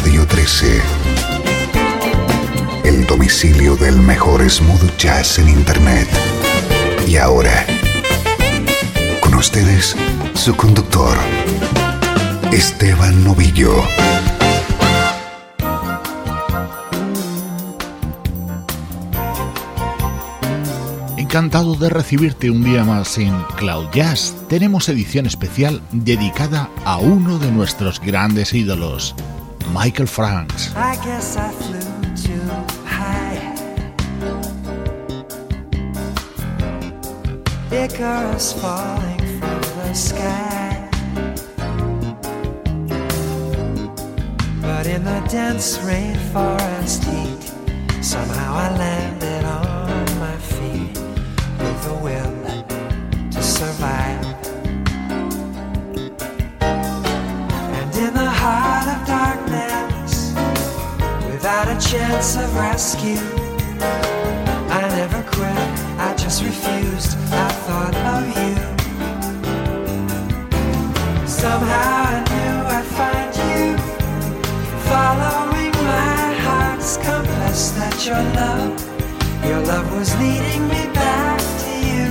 Radio 13. El domicilio del mejor smooth jazz en Internet. Y ahora, con ustedes, su conductor, Esteban Novillo. Encantado de recibirte un día más en Cloud Jazz. Tenemos edición especial dedicada a uno de nuestros grandes ídolos, Michael Franks. I guess I flew too high. Icarus falling from the sky. But in the dense rainforest heat, somehow I landed chance of rescue, I never quit, I just refused. I thought of you. Somehow I knew I'd find you, following my heart's compass. That your love, your love was leading me back to you.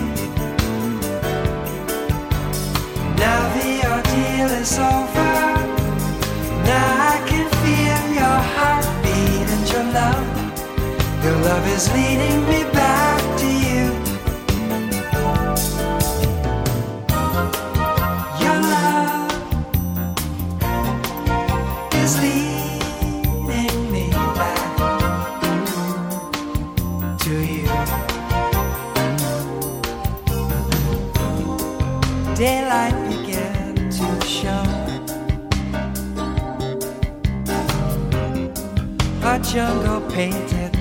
Now the ordeal is over. Love is leading me back to you. Your love is leading me back to you. Daylight began to show. A jungle painted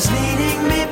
is leading me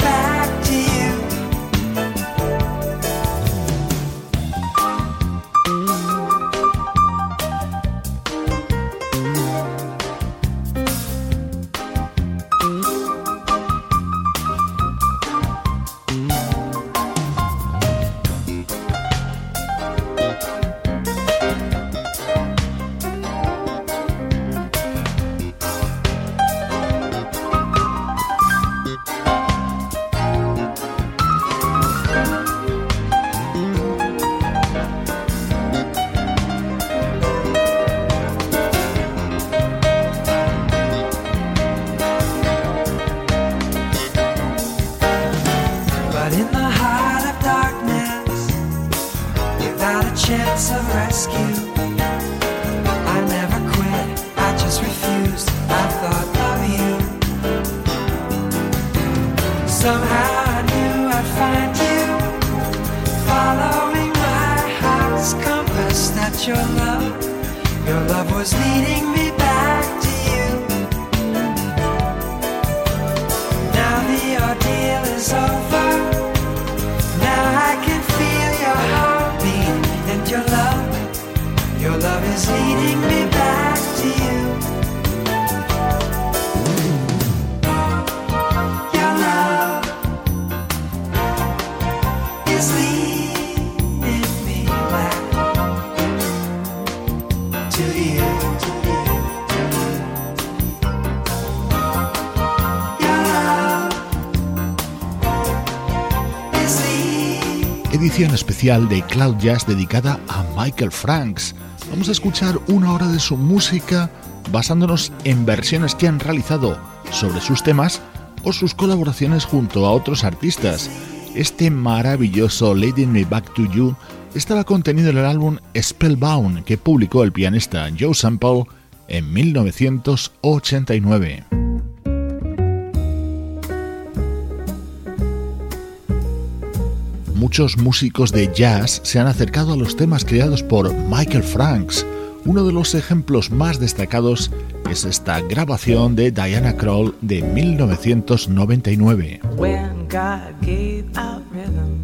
de Cloud Jazz dedicada a Michael Franks. Vamos a escuchar una hora de su música basándonos en versiones que han realizado sobre sus temas o sus colaboraciones junto a otros artistas. Este maravilloso Leading Me Back to You estaba contenido en el álbum Spellbound que publicó el pianista Joe Sample en 1989. Muchos músicos de jazz se han acercado a los temas creados por Michael Franks. Uno de los ejemplos más destacados es esta grabación de Diana Kroll de 1999. When God gave out rhythm,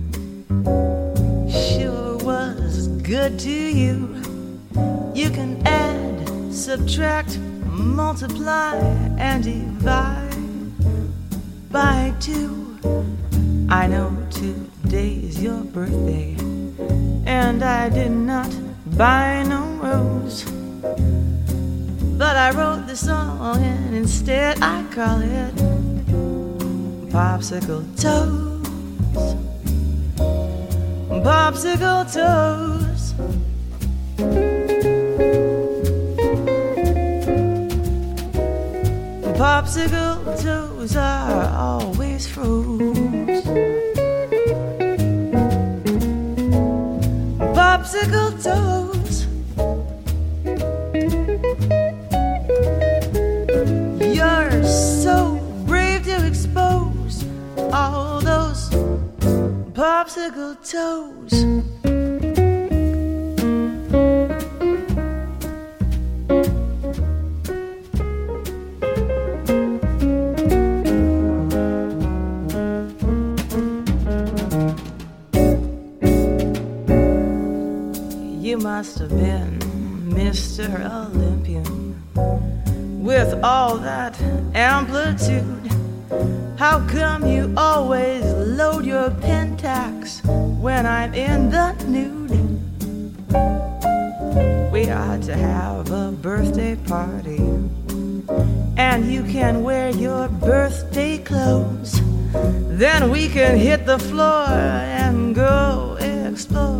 sure was good to you. You can add, subtract, multiply, and divide by two. I know today's your birthday, and I did not buy no rose. But I wrote the song and instead I call it Popsicle Toes. Popsicle Toes. Popsicle toes are always froze. Popsicle toes. You're so brave to expose all those popsicle toes. Must have been Mr. Olympian with all that amplitude. How come you always load your pentax when I'm in the nude? We ought to have a birthday party, and you can wear your birthday clothes. Then we can hit the floor and go explore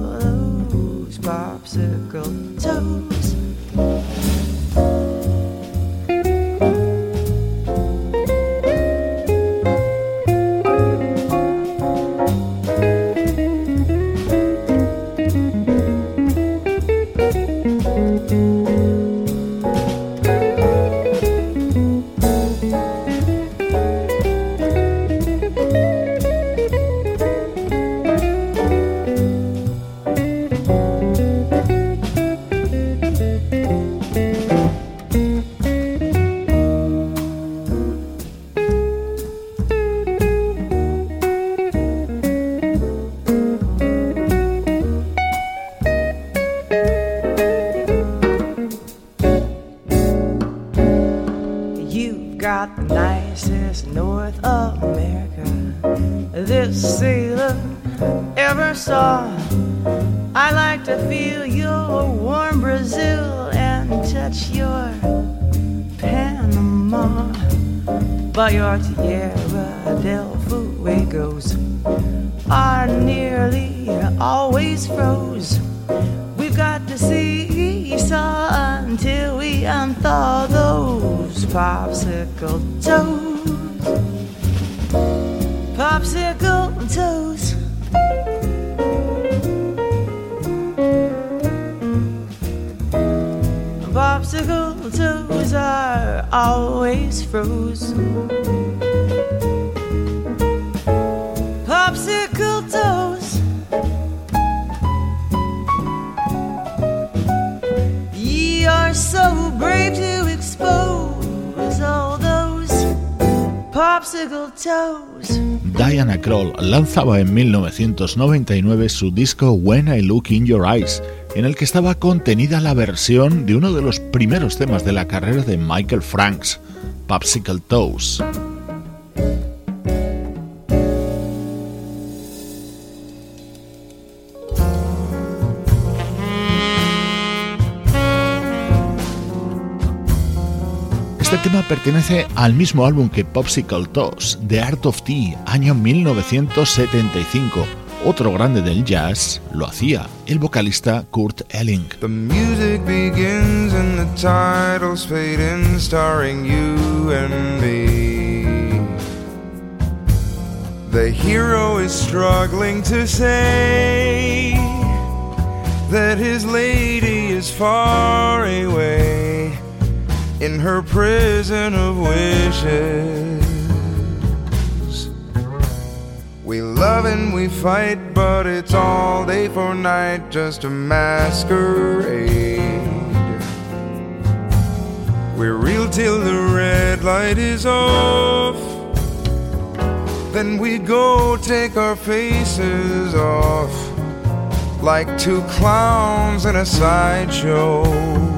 we unthaw those popsicle toes. Popsicle toes. Popsicle toes are always frozen. Popsicle toes. Diana Kroll lanzaba en 1999 su disco When I Look in Your Eyes, en el que estaba contenida la versión de uno de los primeros temas de la carrera de Michael Franks, Popsicle Toes. Tema pertenece al mismo álbum que Popsicle Toss, The Art of Tea, año 1975. Otro grande del jazz lo hacía el vocalista Kurt Elling. The music begins and the titles fade in, starring you and me. The hero is struggling to say that his lady is far away in her prison of wishes. We love and we fight, but it's all day for night, just a masquerade. We're real till the red light is off. Then we go take our faces off like two clowns in a sideshow.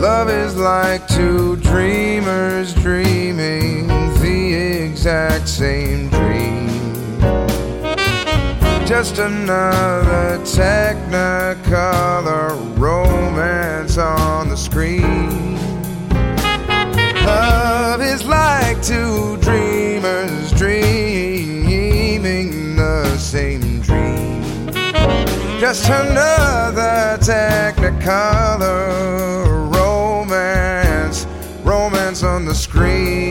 Love is like two dreamers dreaming the exact same dream. Just another technicolor romance on the screen. Love is like two dreamers dreaming the same dream. Just another technicolor on the screen.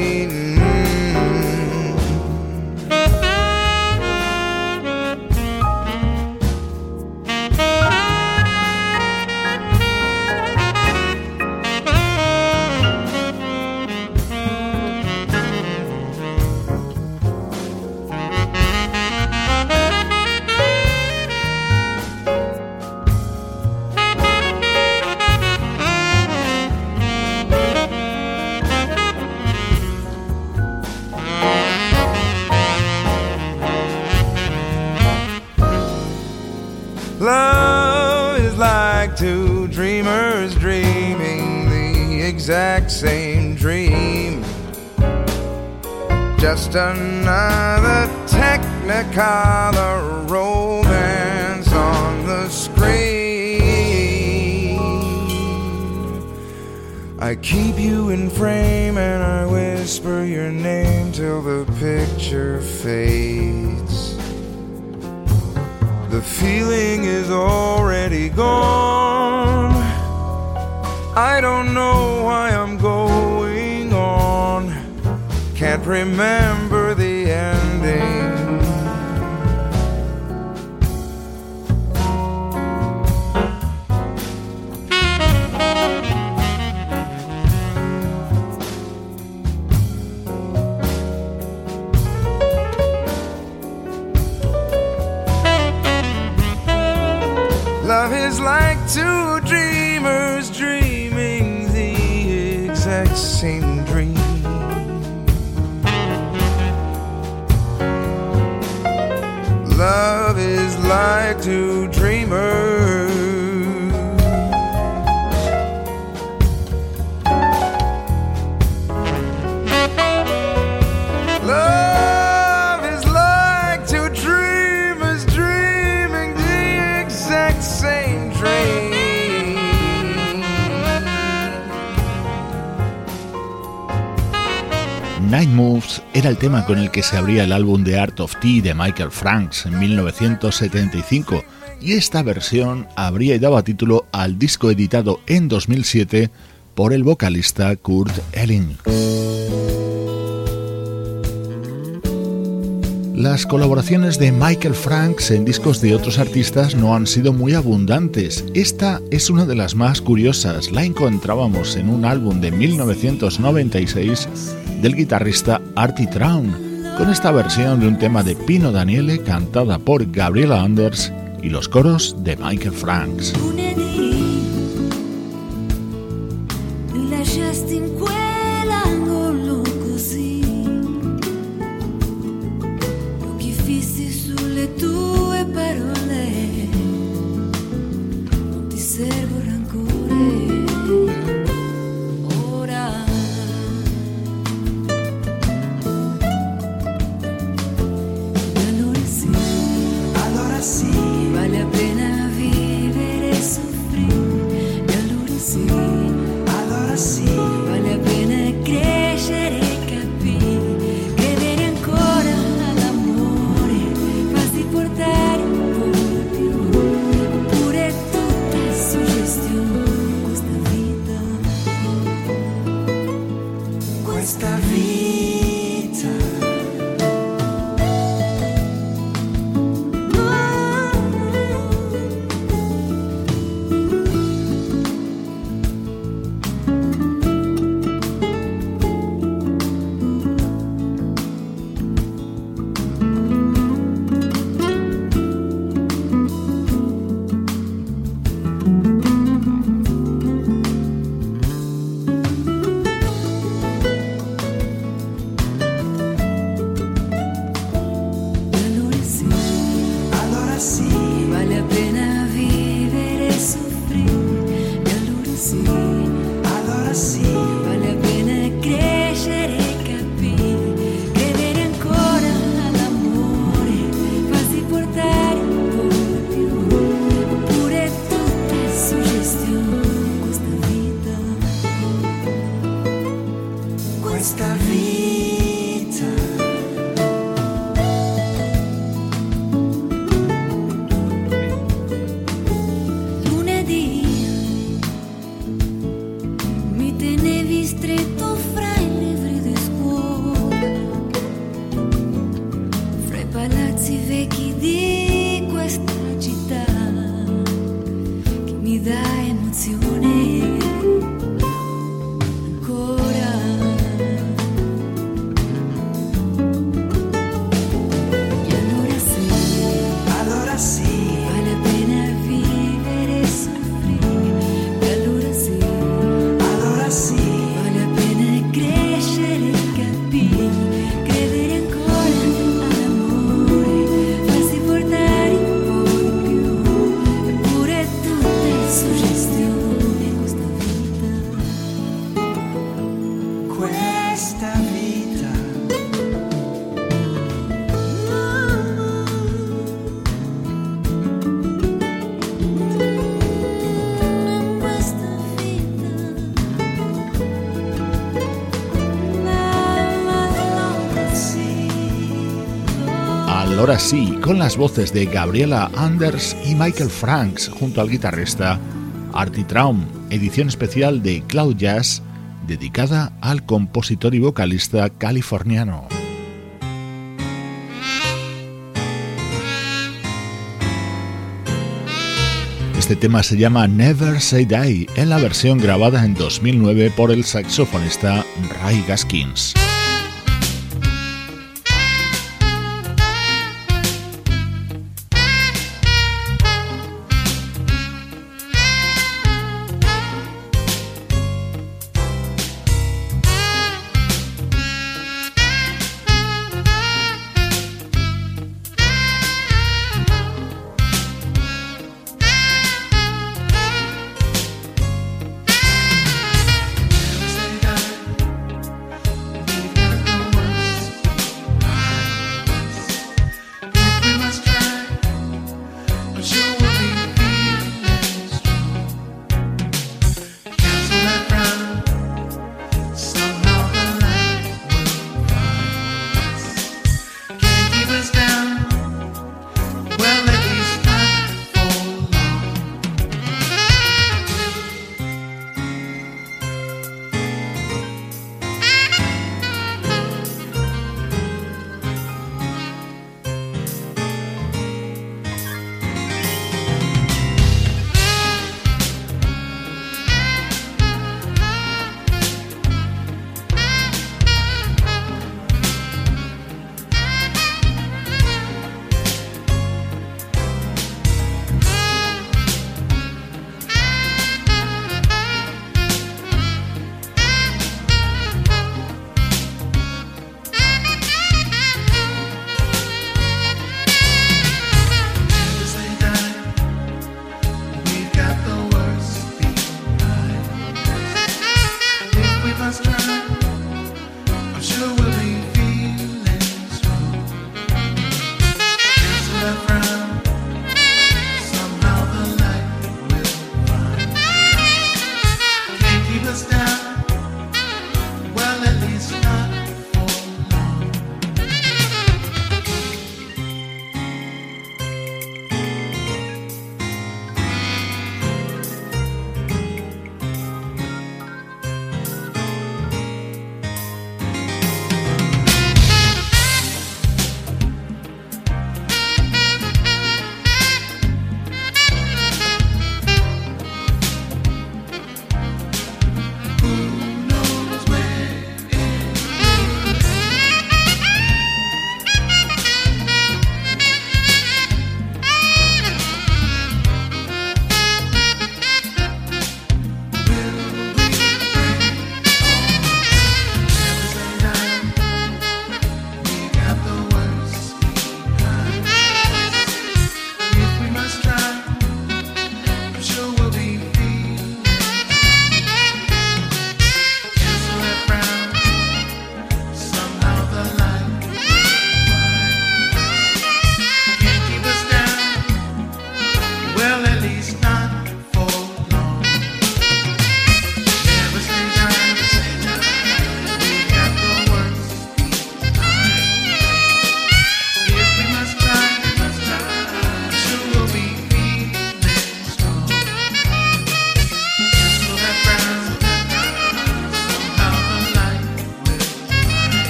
Just another technicolor romance on the screen. I keep you in frame and I whisper your name till the picture fades. The feeling is already gone. I don't know why I'm going. Can't remember the ending. Love is like two era el tema con el que se abría el álbum The Art of Tea de Michael Franks en 1975 y esta versión habría dado título al disco editado en 2007 por el vocalista Kurt Elling. Las colaboraciones de Michael Franks en discos de otros artistas no han sido muy abundantes. Esta es una de las más curiosas. La encontrábamos en un álbum de 1996 del guitarrista Artie Traun, con esta versión de un tema de Pino Daniele cantada por Gabriela Anders y los coros de Michael Franks. Ahora sí, con las voces de Gabriela Anders y Michael Franks junto al guitarrista Artie Traum, edición especial de Cloud Jazz dedicada al compositor y vocalista californiano. Este tema se llama Never Say Die en la versión grabada en 2009 por el saxofonista Ray Gaskins.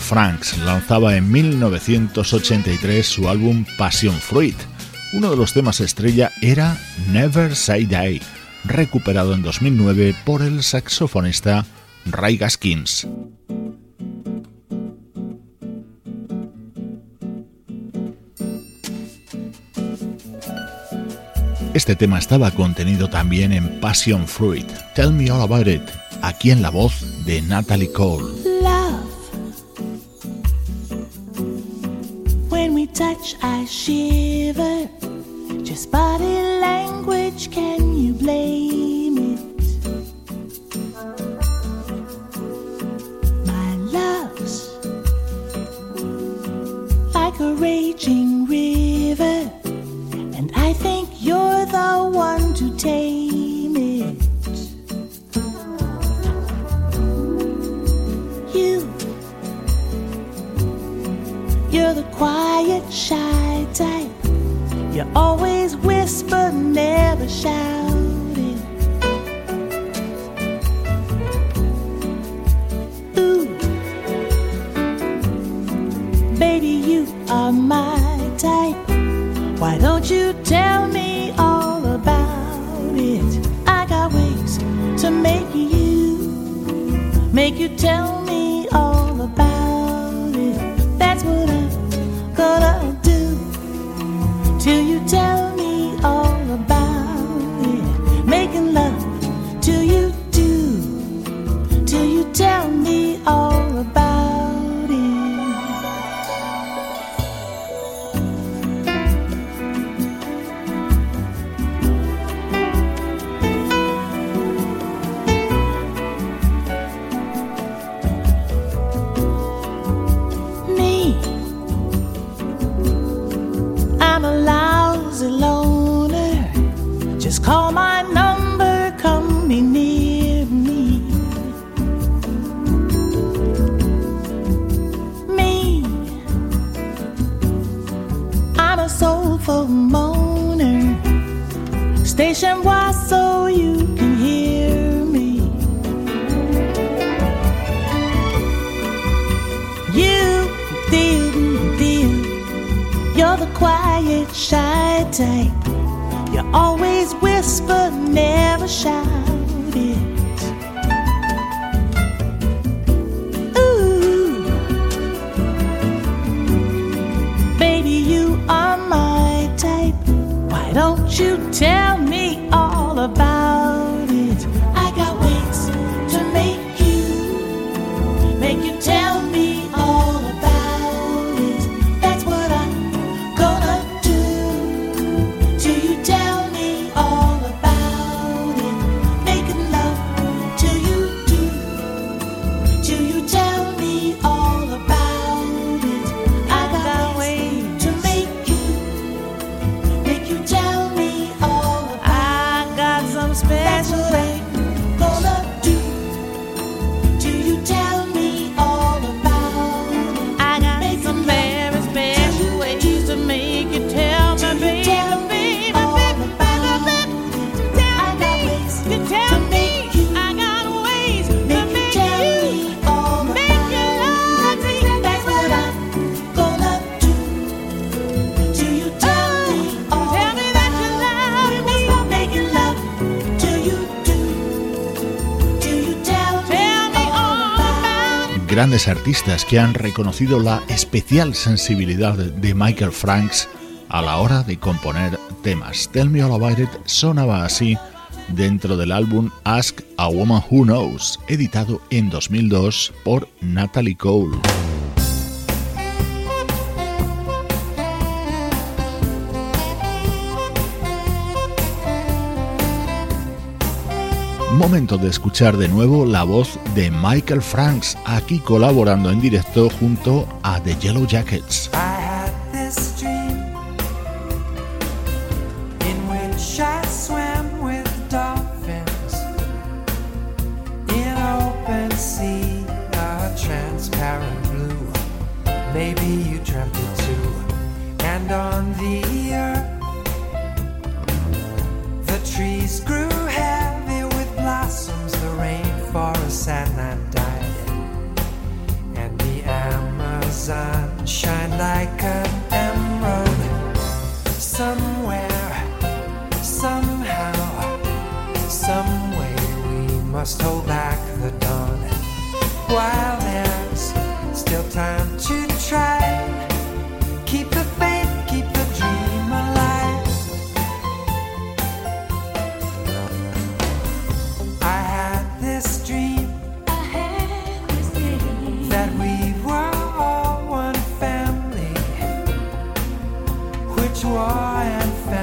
Franks lanzaba en 1983 su álbum Passion Fruit. Uno de los temas estrella era Never Say Die, recuperado en 2009 por el saxofonista Ray Gaskins. Este tema estaba contenido también en Passion Fruit, Tell Me All About It, aquí en la voz de Natalie Cole. shiver, just body grandes artistas que han reconocido la especial sensibilidad de Michael Franks a la hora de componer temas. Tell Me All About It sonaba así dentro del álbum Ask a Woman Who Knows, editado en 2002 por Natalie Cole. Momento de escuchar de nuevo la voz de Michael Franks, aquí colaborando en directo junto a The Yellow Jackets. Ah, I and fast.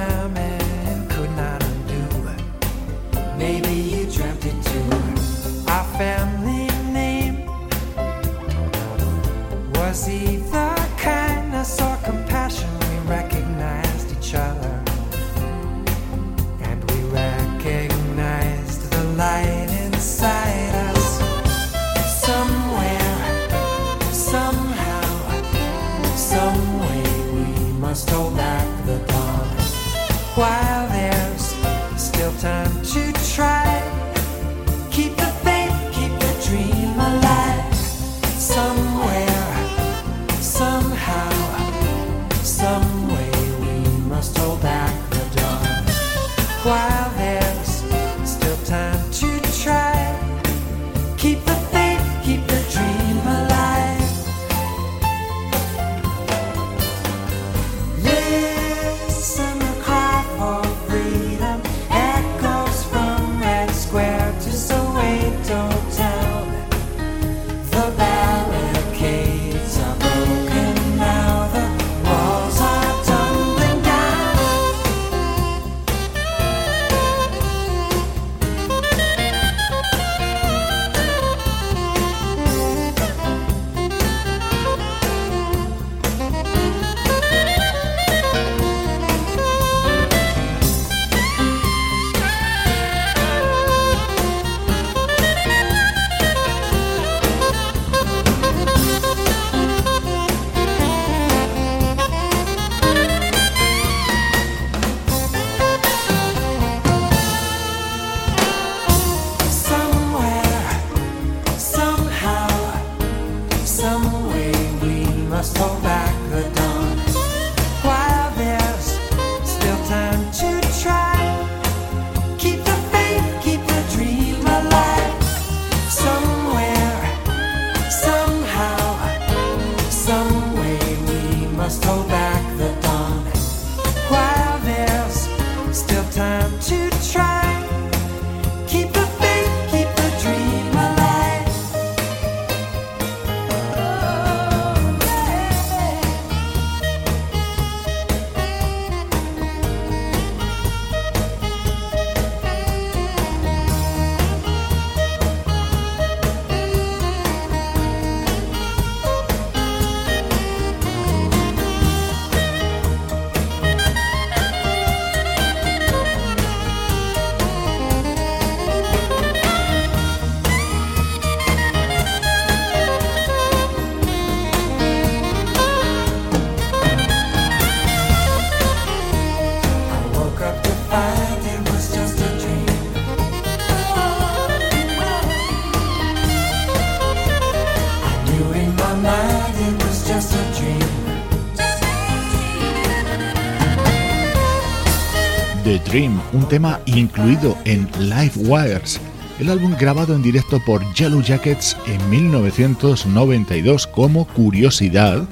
un tema incluido en Live Wires, el álbum grabado en directo por Yellow Jackets en 1992 como curiosidad.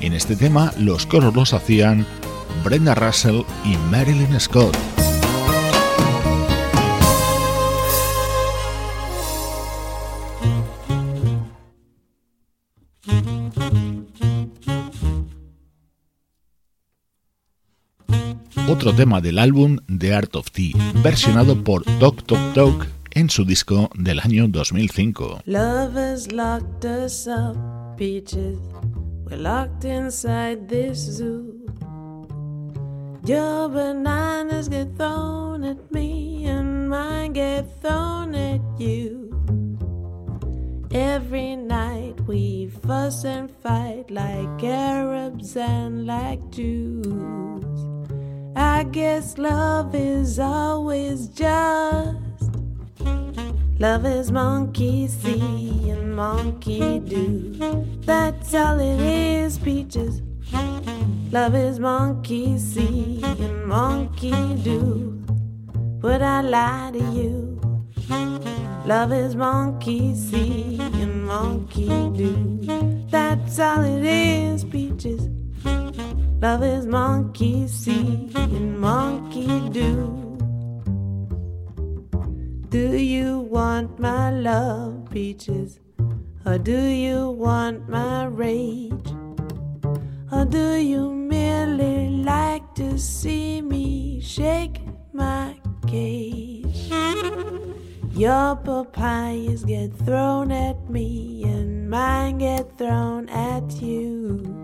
En este tema los coros los hacían Brenda Russell y Marilyn Scott. otro tema del álbum The Art of Tea, versionado por Doc Tok Tok en su disco del año 2005. Love has locked us up, peaches. We're locked inside this zoo. Your bananas get thrown at me, and mine get thrown at you. Every night we fuss and fight like Arabs and like Jews. I guess love is always just. Love is monkey see and monkey do. That's all it is, peaches. Love is monkey see and monkey do. Would I lie to you? Love is monkey see and monkey do. That's all it is, peaches. Love is monkey see and monkey do. Do you want my love, peaches? Or do you want my rage? Or do you merely like to see me shake my cage? Your papayas get thrown at me and mine get thrown at you.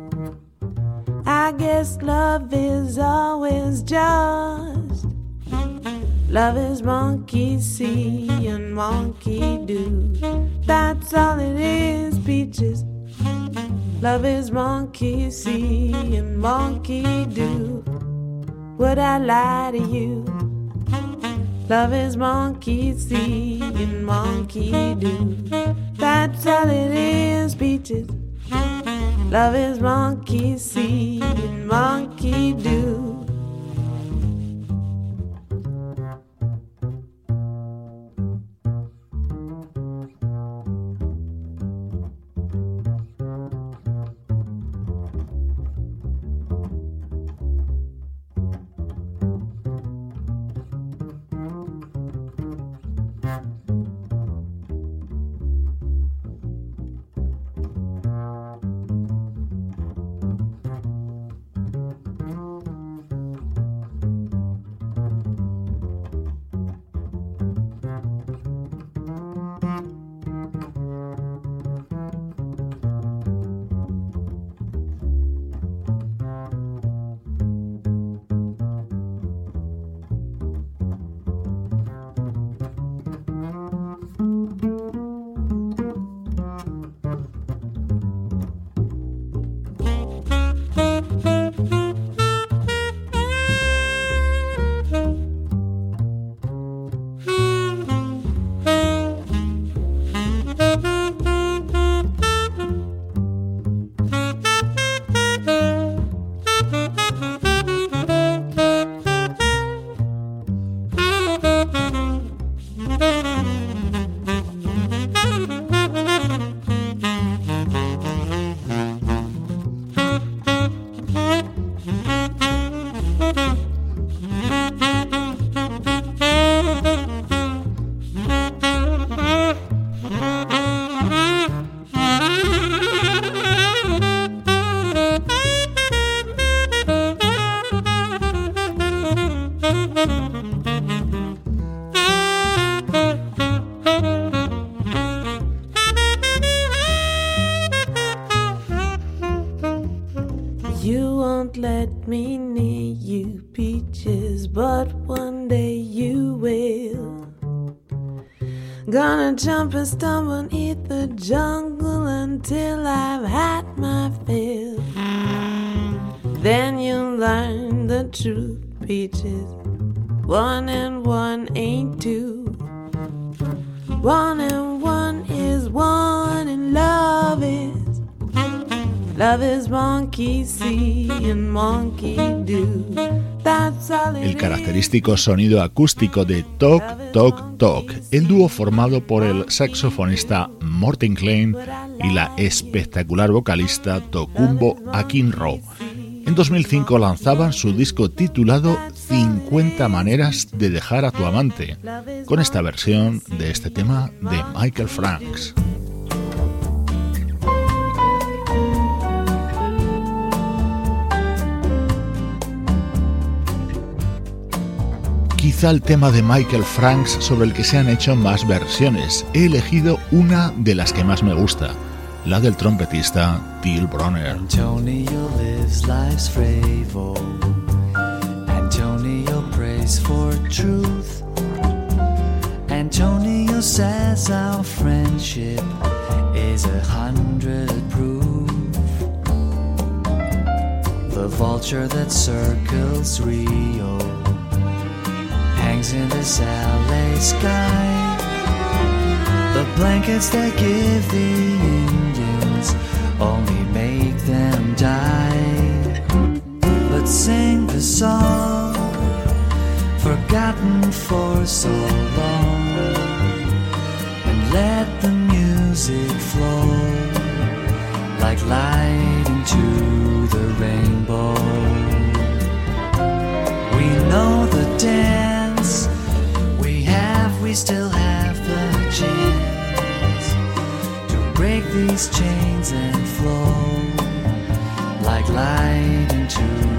I guess love is always just. Love is monkey see and monkey do. That's all it is, peaches. Love is monkey see and monkey do. Would I lie to you? Love is monkey see and monkey do. That's all it is, peaches. Love is monkey see and monkey do. Jump and stumble, eat the jungle característico sonido acústico de Talk, Talk, Talk, el dúo formado por el saxofonista Morten Klein y la espectacular vocalista Tokumbo Akinro. En 2005 lanzaban su disco titulado 50 maneras de dejar a tu amante, con esta versión de este tema de Michael Franks. Quizá el tema de Michael Franks sobre el que se han hecho más versiones. He elegido una de las que más me gusta, la del trompetista Till Bronner. Antonio lives life's fravor. Antonio prays for truth. Antonio says our friendship is a hundred proof. The vulture that circles Rio. Hangs in this LA sky. The blankets that give the Indians only make them die. But sing the song forgotten for so long and let the music flow like light into the rainbow. We know these chains and flow like light into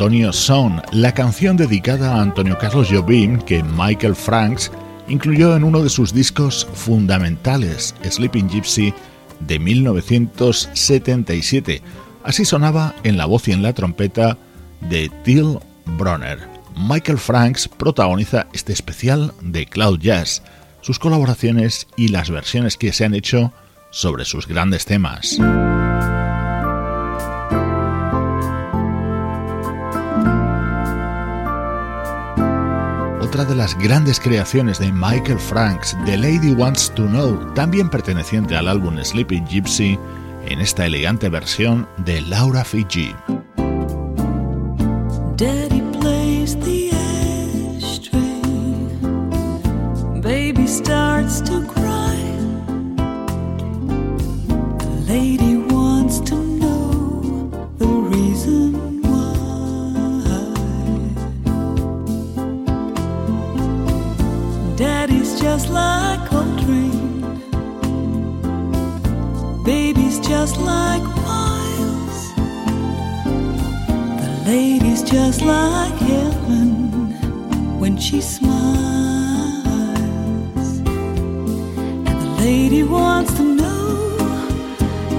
Antonio Son, la canción dedicada a Antonio Carlos Jobim que Michael Franks incluyó en uno de sus discos fundamentales, Sleeping Gypsy, de 1977. Así sonaba en la voz y en la trompeta de Till Bronner. Michael Franks protagoniza este especial de Cloud Jazz, sus colaboraciones y las versiones que se han hecho sobre sus grandes temas. Otra de las grandes creaciones de Michael Franks, The Lady Wants to Know, también perteneciente al álbum Sleeping Gypsy, en esta elegante versión de Laura Fiji. Baby starts to cry. just like Coltrane. Baby's just like Miles. The lady's just like heaven when she smiles. And the lady wants to know.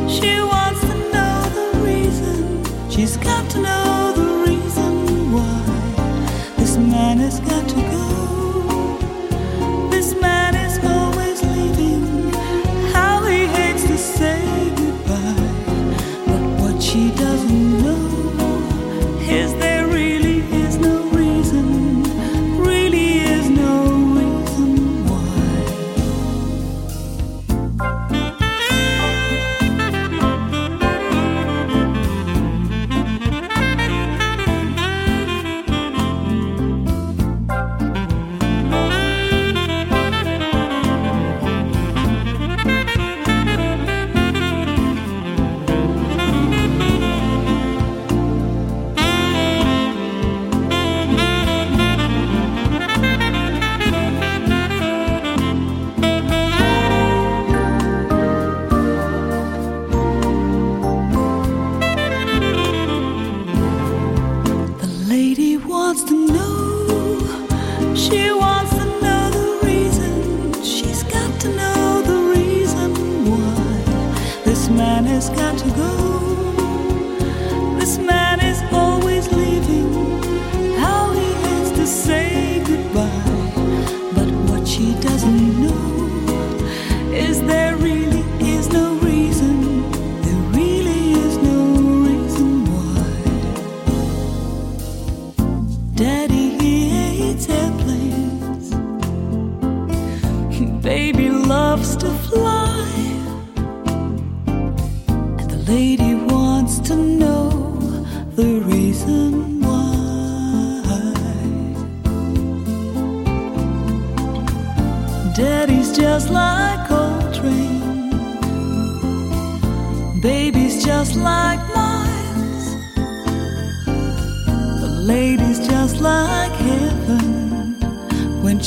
She wants to know the reason. She's got to know. she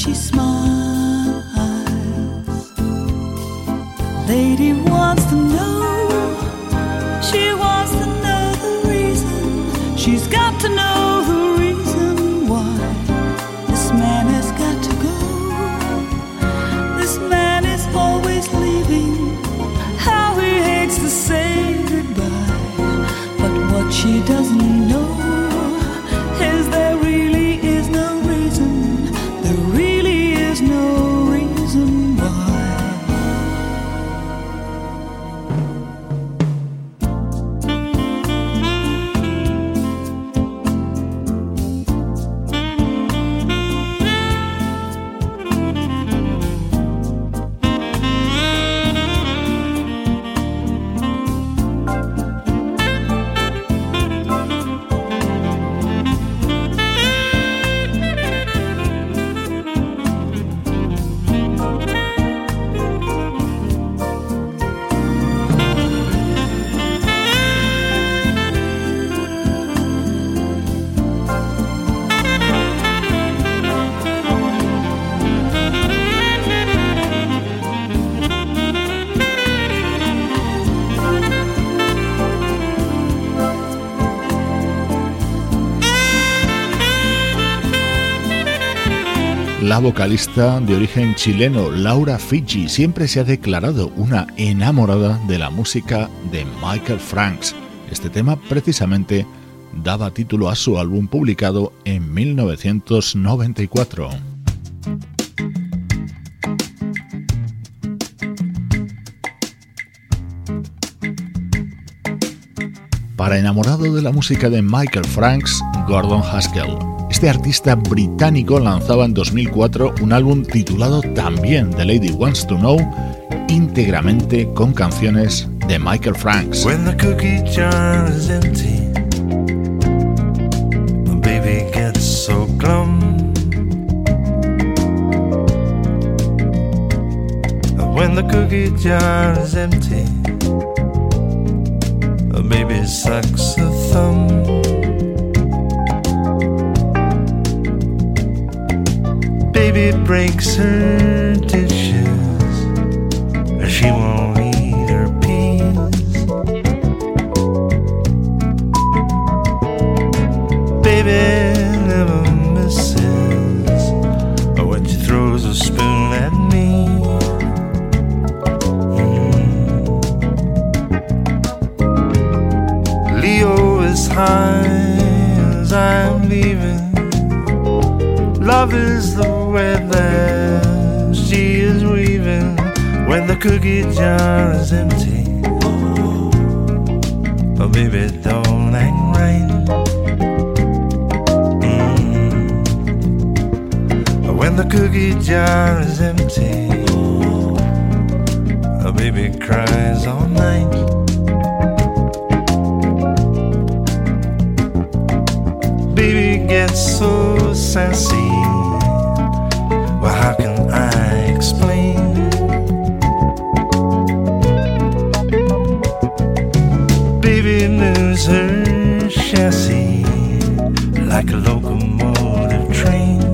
she smiled. la vocalista de origen chileno Laura Fiji siempre se ha declarado una enamorada de la música de Michael Franks. Este tema precisamente daba título a su álbum publicado en 1994. para enamorado de la música de Michael Franks, Gordon Haskell. Este artista británico lanzaba en 2004 un álbum titulado también The Lady Wants to Know, íntegramente con canciones de Michael Franks. When the cookie jar is empty, the baby gets so. When the cookie jar is empty, sucks a thumb. Baby breaks her dishes, she won't eat her peas. Baby web she is weaving when the cookie jar is empty. Oh, baby, don't act right. Mm. When the cookie jar is empty, a baby cries all night. Baby gets so sassy. Like a locomotive train.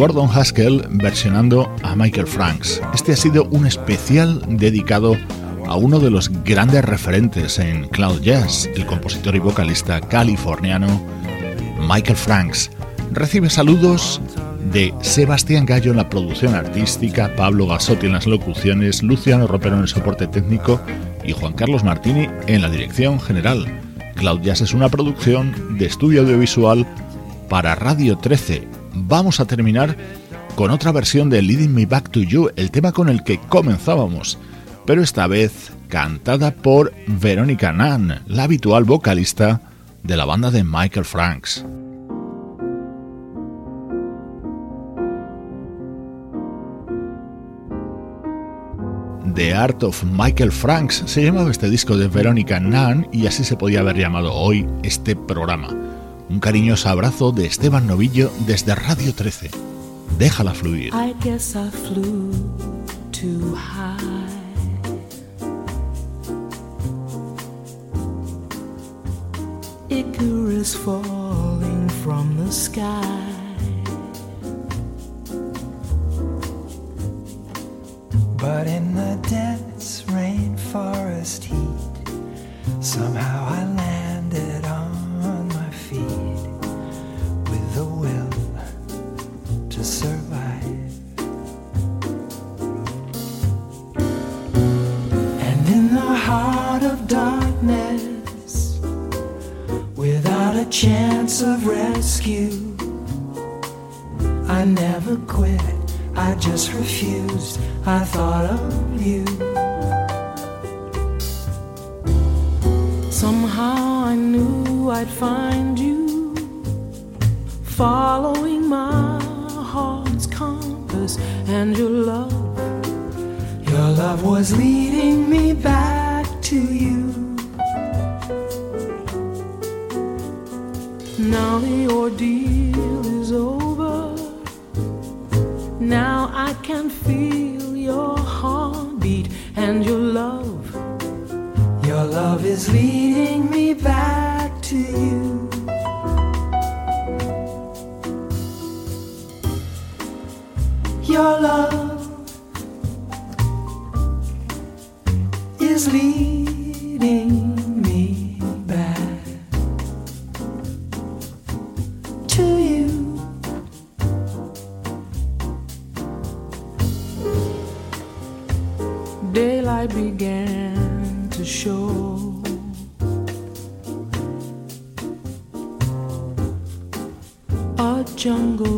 Gordon Haskell versionando a Michael Franks. Este ha sido un especial dedicado a uno de los grandes referentes en cloud jazz, el compositor y vocalista californiano Michael Franks. Recibe saludos de Sebastián Gallo en la producción artística, Pablo Gasotti en las locuciones, Luciano Ropero en el soporte técnico y Juan Carlos Martini en la dirección general. Cloud Jazz es una producción de estudio audiovisual para Radio 13. Vamos a terminar con otra versión de Leading Me Back to You, el tema con el que comenzábamos, pero esta vez cantada por Verónica Nunn, la habitual vocalista de la banda de Michael Franks. The Art of Michael Franks se llamaba este disco de Verónica Nunn y así se podía haber llamado hoy este programa. Un cariñoso abrazo de Esteban Novillo desde Radio 13. Déjala fluir. I guess I flew too high. Icarus falling from the sky. But in the dense rainforest heat, somehow I confused. I thought.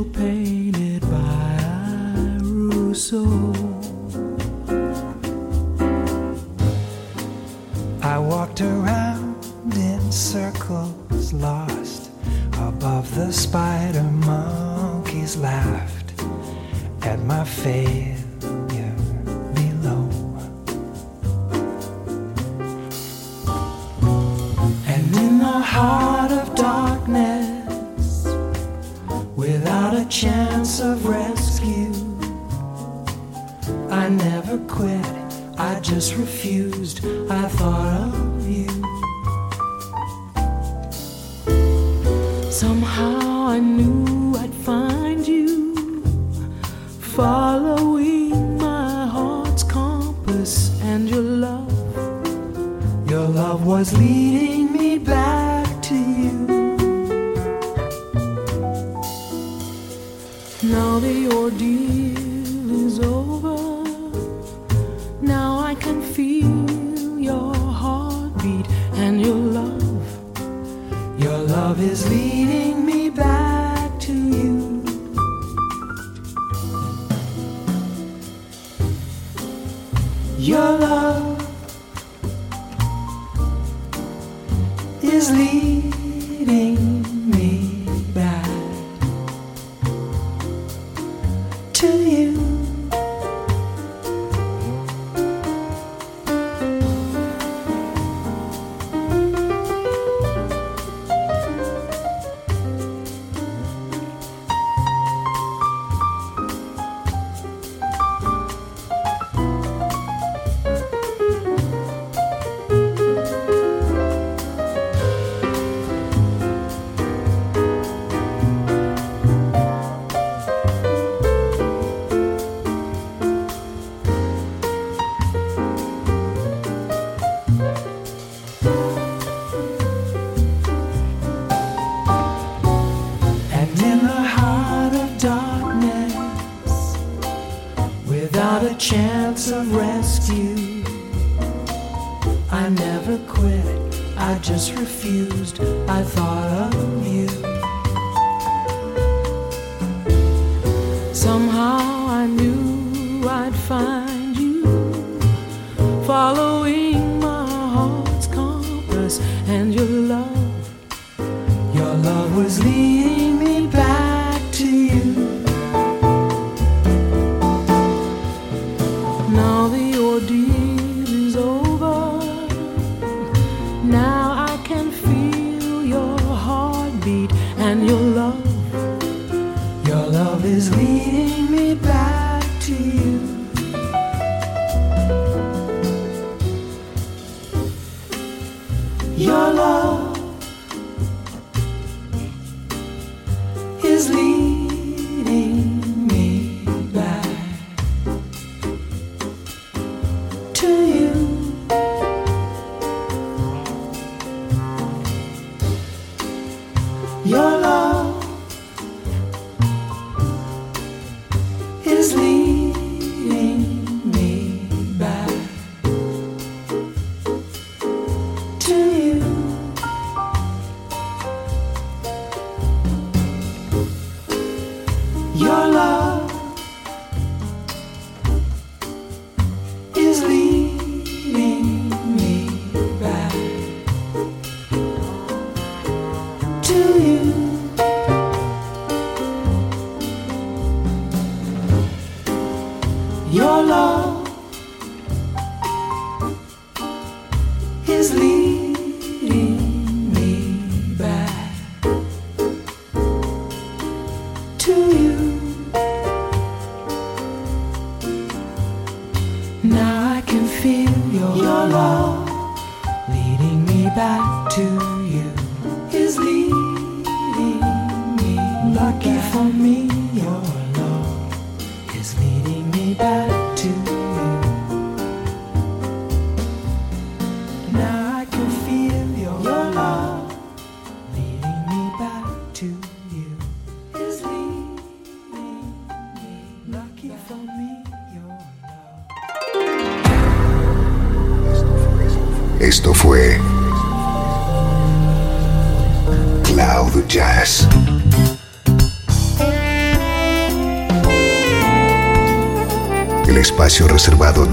painted by Rousseau. I walked around in circles, lost above the spider monkeys laughed at my face.